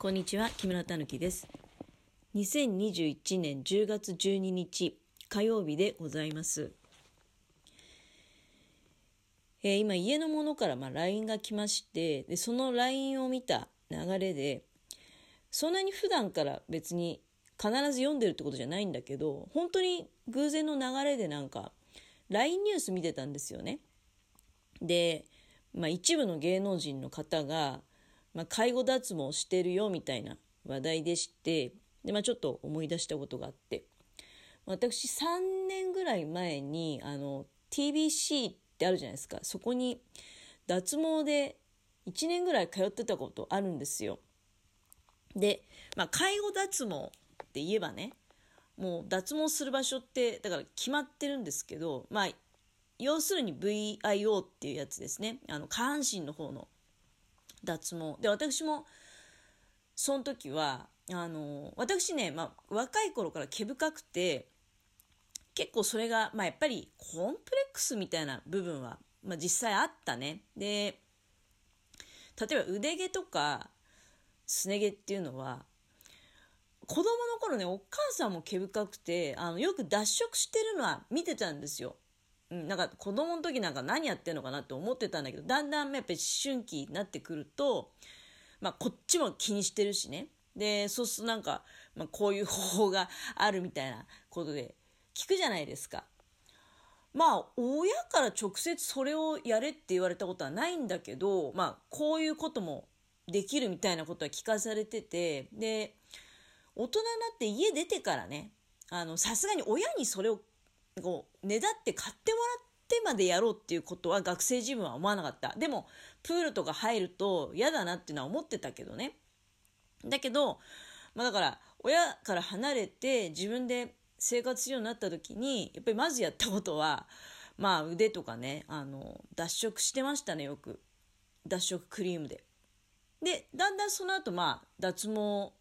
こんにちは、木村たぬきです。2021年10月12日火曜日でございます。えー、今、家の者からま LINE が来ましてで、その LINE を見た流れで、そんなに普段から別に必ず読んでるってことじゃないんだけど、本当に偶然の流れでなんか、LINE ニュース見てたんですよね。で、まあ、一部の芸能人の方が、まあ、介護脱毛してるよみたいな話題でしてで、まあ、ちょっと思い出したことがあって。私3年ぐらい前にあの TBC ってあるじゃないですか。そこに脱毛で1年ぐらい通ってたことあるんですよ。で、まあ、介護脱毛って言えばねもう脱毛する場所ってだから決まってるんですけどまあ要するに VIO っていうやつですね。あの下半身の方の脱毛。で私もその時はあの私ね、まあ、若い頃から毛深くて結構それが、まあ、やっぱりコンプレックスみたいな部分は、まあ、実際あったね。で例えば腕毛とかすね毛っていうのは子供の頃ねお母さんも毛深くてあのよく脱色してるのは見てたんですよ。うん、なんか子供の時なんか何やってんのかなって思ってたんだけどだんだんやっぱり思春期になってくると、まあ、こっちも気にしてるしねでそうするとなんか、まあ、こういう方法があるみたいなことで聞くじゃないですか。まあ親から直接それをやれって言われたことはないんだけど、まあ、こういうこともできるみたいなことは聞かされててで大人になって家出てからねあのさすがに親にそれをこうねだって買ってもらってまでやろうっていうことは学生自分は思わなかった。でもプールとか入ると嫌だなっていうのは思ってたけどね。だけど、まあ、だから親から離れて自分で生活するようになった時にやっぱりまずやったことはまあ腕とかねあの脱色してましたねよく。脱色クリームで。でだんだんその後まあ脱毛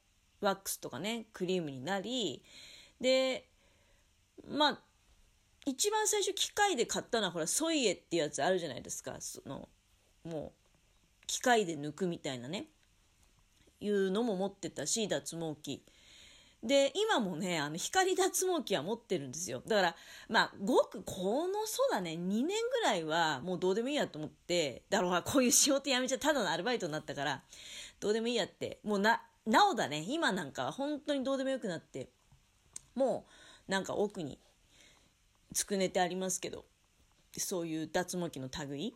ワックスとかねクリームになりでまあ一番最初機械で買ったのはほらソイエってやつあるじゃないですか。そのもう機械で抜くみたいなね。いうのも持ってたし脱毛器。で今もねあの光脱毛器は持ってるんですよ。だからまあごくこのそうだね。2年ぐらいはもうどうでもいいやと思ってだろうこういう仕事辞めちゃただのアルバイトになったからどうでもいいやって。もうななおだね。今なんか本当にどうでもよくなって。もうなんか奥につくねてありますけどそういう脱毛器の類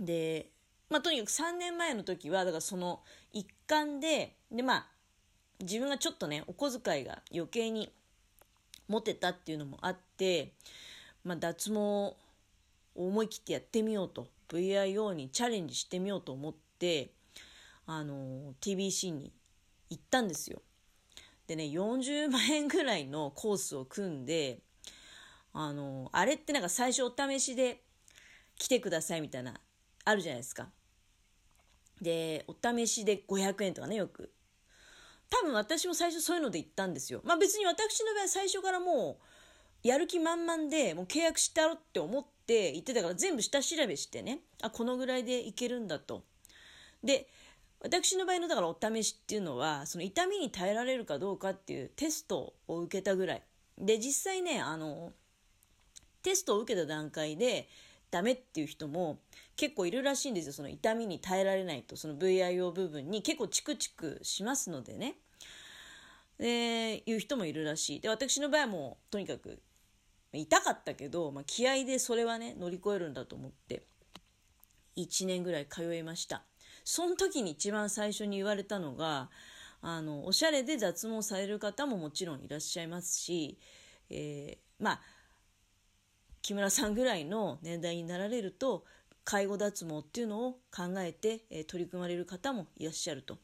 でまあとにかく3年前の時はだからその一環ででまあ自分がちょっとねお小遣いが余計に持てたっていうのもあって、まあ、脱毛を思い切ってやってみようと VIO にチャレンジしてみようと思ってあの TBC に行ったんですよ。でね40万円ぐらいのコースを組んであの、あれってなんか最初お試しで来てくださいみたいな、あるじゃないですか。で、お試しで500円とかね、よく。多分私も最初そういうので行ったんですよ。まあ別に私の場合最初からもう、やる気満々でもう契約したろって思って行ってたから全部下調べしてね、あ、このぐらいでいけるんだと。で、私の場合のだからお試しっていうのは、その痛みに耐えられるかどうかっていうテストを受けたぐらい。で、実際ね、あの、テストを受けた段階でダメっていう人も結構いるらしいんですよ。その痛みに耐えられないと。その VIO 部分に結構チクチクしますのでね。でいう人もいるらしい。で私の場合はもうとにかく痛かったけど、まあ、気合でそれはね乗り越えるんだと思って1年ぐらい通いました。その時に一番最初に言われたのがあのおしゃれで脱毛される方ももちろんいらっしゃいますし、えー、まあ木村さんぐらいの年代になられると介護脱毛っていうのを考えて、え取り組まれる方もいらっしゃると。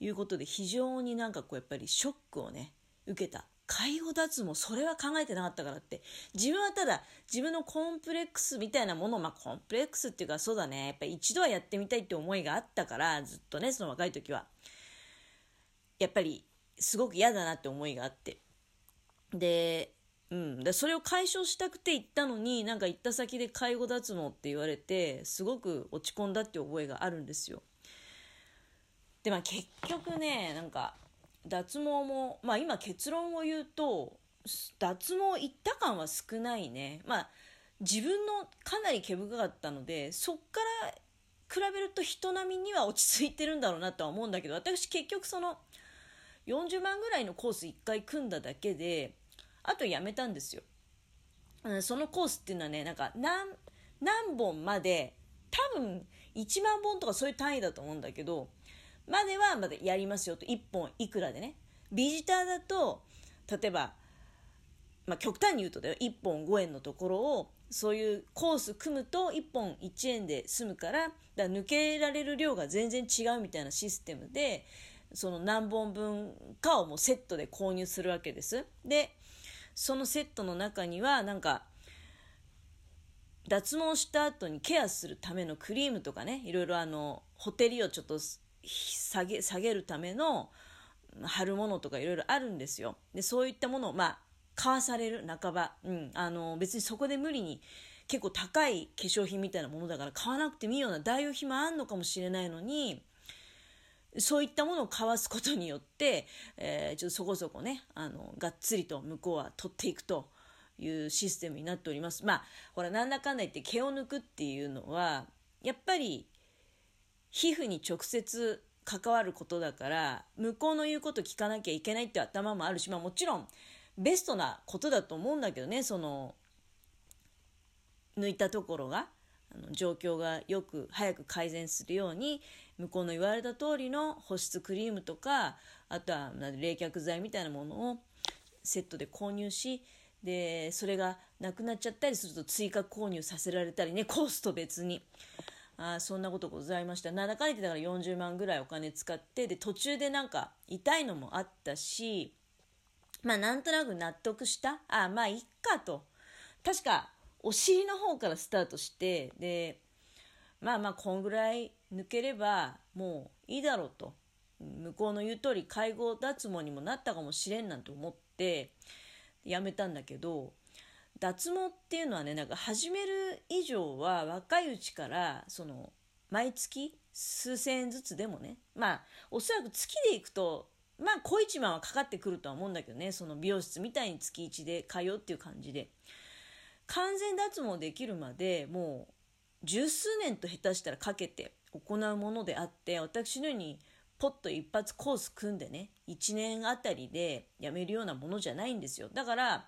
いうことで非常になんかこうやっぱりショックをね受けた。介護脱毛それは考えてなかったからって。自分はただ自分のコンプレックスみたいなものまあコンプレックスっていうかそうだね。やっぱり一度はやってみたいって思いがあったからずっとねその若い時は。やっぱりすごく嫌だなって思いがあって。でうん、でそれを解消したくて行ったのになんか行った先で介護脱毛って言われてすごく落ち込んだって覚えがあるんですよ。でまあ結局ねなんか脱毛もまあ今結論を言うと脱毛行った感は少ないね。まあ自分のかなり毛深かったのでそっから比べると人並みには落ち着いてるんだろうなとは思うんだけど私結局その40万ぐらいのコース1回組んだだけであとやめたんですよ、うん、そのコースっていうのはねなんか何何本まで多分1万本とかそういう単位だと思うんだけどまではまだやりますよと。1本いくらでね。ビジターだと例えば、まあ、極端に言うとだよ。1本5円のところをそういうコース組むと1本1円で済むからだから抜けられる量が全然違うみたいなシステムでその何本分かをもうセットで購入するわけです。でそのセットの中にはなんか脱毛した後にケアするためのクリームとかねいろいろあのほてりをちょっと下げ下げるための貼るものとかいろいろあるんですよ。でそういったものをまあ買わされる半ば、うん、あの別にそこで無理に結構高い化粧品みたいなものだから買わなくてもいいような代用品もあんのかもしれないのにそういったものを交わすことによって、えー、ちょっとそこそこねあのがっつりと向こうは取っていくというシステムになっております。まあほらなんだかんだ言って毛を抜くっていうのはやっぱり皮膚に直接関わることだから向こうの言うこと聞かなきゃいけないって頭もあるしまあもちろんベストなことだと思うんだけどねその抜いたところがあの状況がよく早く改善するように向こうの言われた通りの保湿クリームとかあとは冷却剤みたいなものをセットで購入しでそれがなくなっちゃったりすると追加購入させられたりねコスト別に。あそんなことございました。7回でだから40万ぐらいお金使ってで途中でなんか痛いのもあったしまあなんとなく納得した。あまあいっかと。確かお尻の方からスタートしてでまあまあこんぐらい抜ければもういいだろうと。向こうの言う通り介護脱毛にもなったかもしれんなんて思ってやめたんだけど脱毛っていうのはねなんか始める以上は若いうちからその毎月数千円ずつでもねまあおそらく月でいくとまあ小一万はかかってくるとは思うんだけどねその美容室みたいに月1で通うっていう感じで。完全脱毛できるまでもう十数年と下手したらかけて行うものであって私のようにポッと一発コース組んでね1年あたりでやめるようなものじゃないんですよ。だから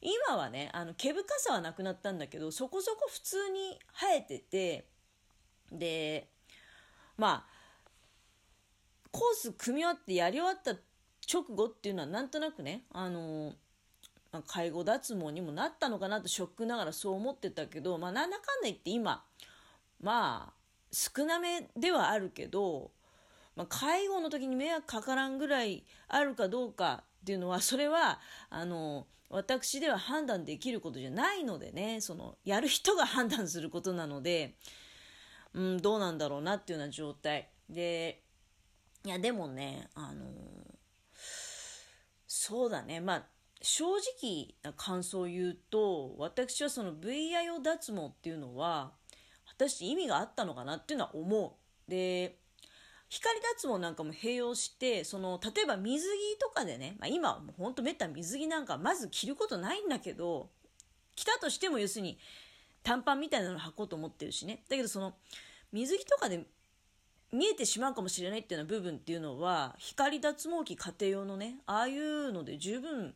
今はねあの毛深さはなくなったんだけどそこそこ普通に生えててでまあコース組み終わってやり終わった直後っていうのはなんとなくねあの、介護脱毛にもなったのかなとショックながらそう思ってたけど、まあ、なんだかんだ言って今まあ少なめではあるけど、まあ、介護の時に迷惑かからんぐらいあるかどうかっていうのはそれはあの私では判断できることじゃないのでねそのやる人が判断することなので、うん、どうなんだろうなっていうような状態。でいやでもねあのそうだね。まあ正直な感想を言うと私はその VIO 脱毛っていうのは果たして意味があったのかなっていうのは思う。で光脱毛なんかも併用してその例えば水着とかでね、まあ、今はもうほんとめった水着なんかまず着ることないんだけど着たとしても要するに短パンみたいなの履こうと思ってるしねだけどその水着とかで見えてしまうかもしれないっていうような部分っていうのは光脱毛器家庭用のねああいうので十分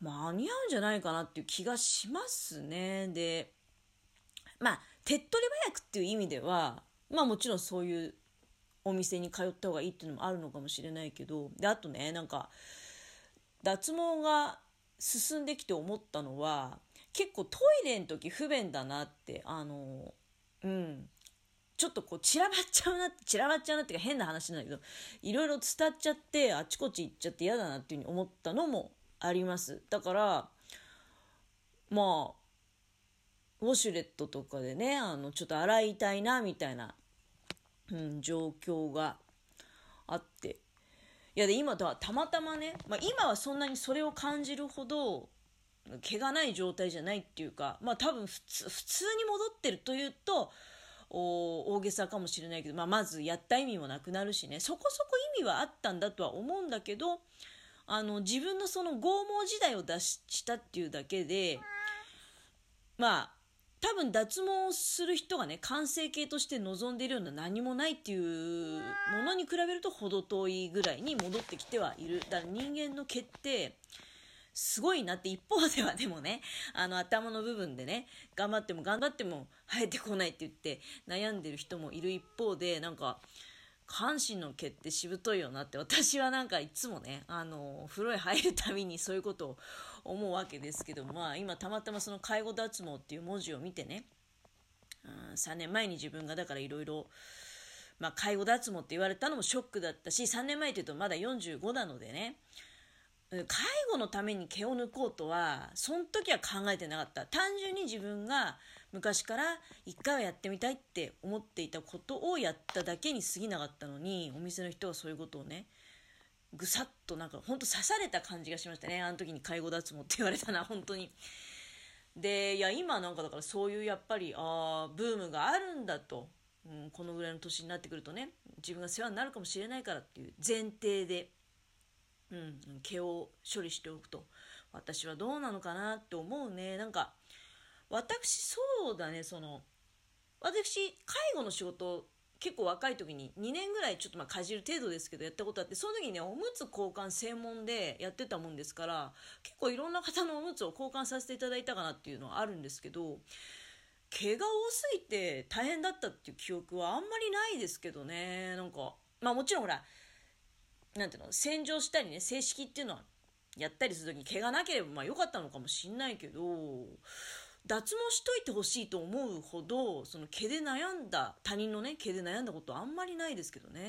間に合うんじゃないかなっていう気がしますね。でまあ手っ取り早くっていう意味ではまあもちろんそういうお店に通った方がいいっていうのもあるのかもしれないけどであとねなんか脱毛が進んできて思ったのは結構トイレの時不便だなってあのうん。ちょっとこう散らばっちゃうなって 散らばっちゃうなっていうか変な話なんだけどいろいろ伝っちゃってあちこち行っちゃって嫌だなっていうふうに思ったのもあります。だからまあウォシュレットとかでねあのちょっと洗いたいなみたいな、うん、状況があって。いやで今はたまたまね、まあ、今はそんなにそれを感じるほど毛がない状態じゃないっていうかまあ多分普通普通に戻ってるというと大げさかもしれないけど、まあ、まずやった意味もなくなるしね。そこそこ意味はあったんだとは思うんだけどあの自分のその剛毛時代を出したっていうだけでまあ多分脱毛する人がね完成形として望んでいるような何もないっていうものに比べると程遠いぐらいに戻ってきてはいる。だから人間の毛ってすごいなって一方ではでもねあの頭の部分でね頑張っても頑張っても生えてこないって言って悩んでる人もいる一方でなんか阪神の毛ってしぶといよなって私はなんかいつもねあの風呂へ入るたびにそういうことを思うわけですけどまあ今たまたまその介護脱毛っていう文字を見てね、うん、3年前に自分がだからいろいろま、介護脱毛って言われたのもショックだったし3年前っていうとまだ45なのでね介護のために毛を抜こうとはその時は考えてなかった。単純に自分が昔から一回はやってみたいって思っていたことをやっただけに過ぎなかったのにお店の人はそういうことをねぐさっとなんか本当刺された感じがしましたね。あの時に介護脱毛って言われたな本当に。でいや今なんかだからそういうやっぱりあブームがあるんだと、うん、このぐらいの年になってくるとね自分が世話になるかもしれないからっていう前提でうん、毛を処理しておくと。私はどうなのかなって思うね。なんか私そうだね。その私介護の仕事結構若い時に2年ぐらいちょっとまあかじる程度ですけどやったことあってその時にねおむつ交換専門でやってたもんですから結構いろんな方のおむつを交換させていただいたかなっていうのはあるんですけど毛が多すぎて大変だったっていう記憶はあんまりないですけどね。なんかまあもちろんほらなんていうの洗浄したりね正式っていうのはやったりする時に毛がなければまあ良かったのかもしんないけど脱毛しといてほしいと思うほどその毛で悩んだ他人のね毛で悩んだことあんまりないですけどね。